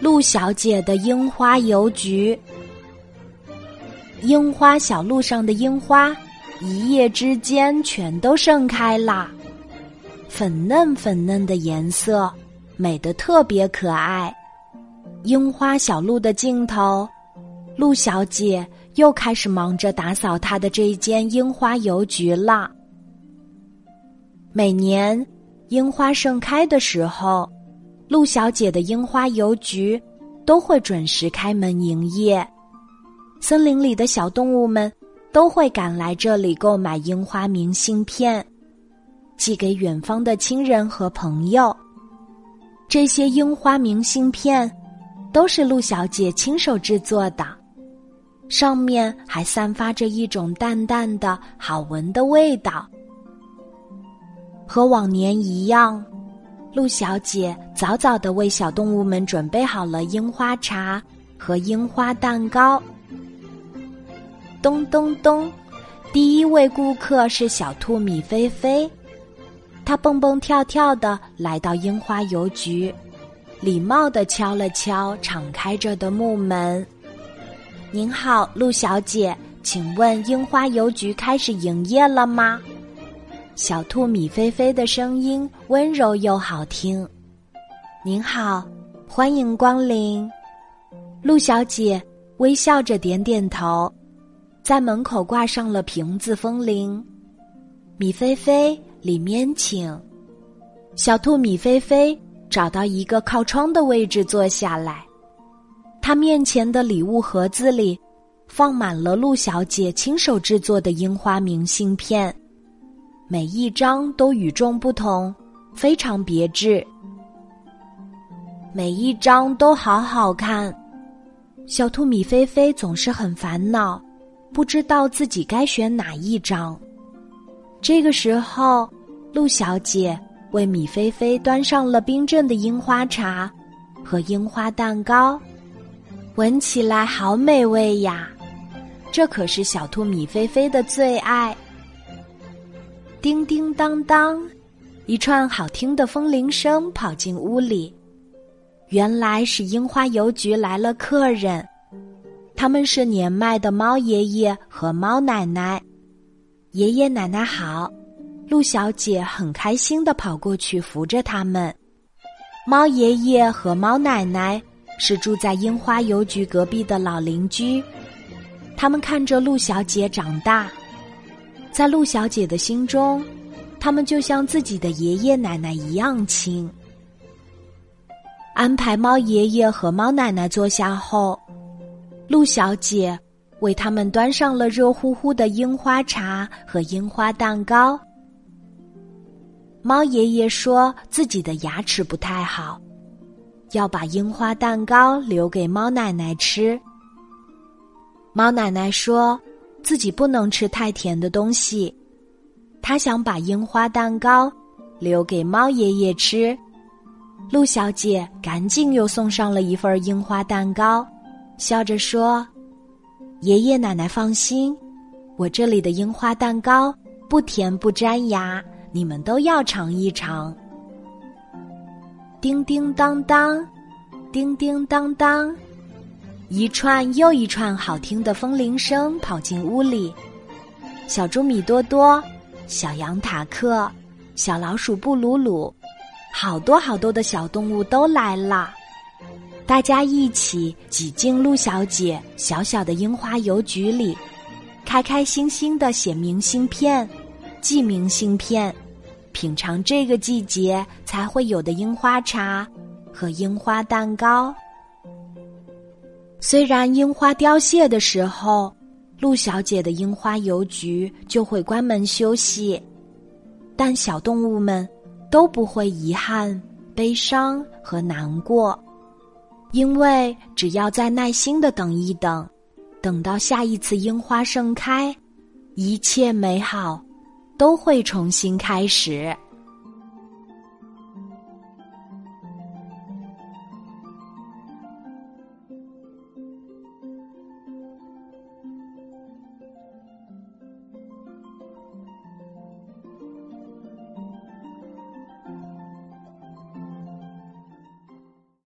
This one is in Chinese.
陆小姐的樱花邮局。樱花小路上的樱花，一夜之间全都盛开啦，粉嫩粉嫩的颜色，美得特别可爱。樱花小路的尽头，陆小姐又开始忙着打扫她的这一间樱花邮局了。每年樱花盛开的时候，陆小姐的樱花邮局都会准时开门营业。森林里的小动物们都会赶来这里购买樱花明信片，寄给远方的亲人和朋友。这些樱花明信片都是陆小姐亲手制作的，上面还散发着一种淡淡的好闻的味道。和往年一样，陆小姐早早的为小动物们准备好了樱花茶和樱花蛋糕。咚咚咚，第一位顾客是小兔米菲菲，它蹦蹦跳跳的来到樱花邮局，礼貌的敲了敲敞开着的木门。“您好，陆小姐，请问樱花邮局开始营业了吗？”小兔米菲菲的声音温柔又好听。您好，欢迎光临。陆小姐微笑着点点头，在门口挂上了瓶子风铃。米菲菲，里面请。小兔米菲菲找到一个靠窗的位置坐下来，他面前的礼物盒子里放满了陆小姐亲手制作的樱花明信片。每一张都与众不同，非常别致。每一张都好好看。小兔米菲菲总是很烦恼，不知道自己该选哪一张。这个时候，陆小姐为米菲菲端上了冰镇的樱花茶和樱花蛋糕，闻起来好美味呀！这可是小兔米菲菲的最爱。叮叮当当，一串好听的风铃声跑进屋里。原来是樱花邮局来了客人，他们是年迈的猫爷爷和猫奶奶。爷爷奶奶好，陆小姐很开心的跑过去扶着他们。猫爷爷和猫奶奶是住在樱花邮局隔壁的老邻居，他们看着陆小姐长大。在陆小姐的心中，他们就像自己的爷爷奶奶一样亲。安排猫爷爷和猫奶奶坐下后，陆小姐为他们端上了热乎乎的樱花茶和樱花蛋糕。猫爷爷说自己的牙齿不太好，要把樱花蛋糕留给猫奶奶吃。猫奶奶说。自己不能吃太甜的东西，他想把樱花蛋糕留给猫爷爷吃。陆小姐赶紧又送上了一份樱花蛋糕，笑着说：“爷爷奶奶放心，我这里的樱花蛋糕不甜不粘牙，你们都要尝一尝。”叮叮当当，叮叮当当。一串又一串好听的风铃声跑进屋里，小猪米多多、小羊塔克、小老鼠布鲁鲁，好多好多的小动物都来了。大家一起挤进陆小姐小小的樱花邮局里，开开心心的写明信片、寄明信片，品尝这个季节才会有的樱花茶和樱花蛋糕。虽然樱花凋谢的时候，陆小姐的樱花邮局就会关门休息，但小动物们都不会遗憾、悲伤和难过，因为只要再耐心的等一等，等到下一次樱花盛开，一切美好都会重新开始。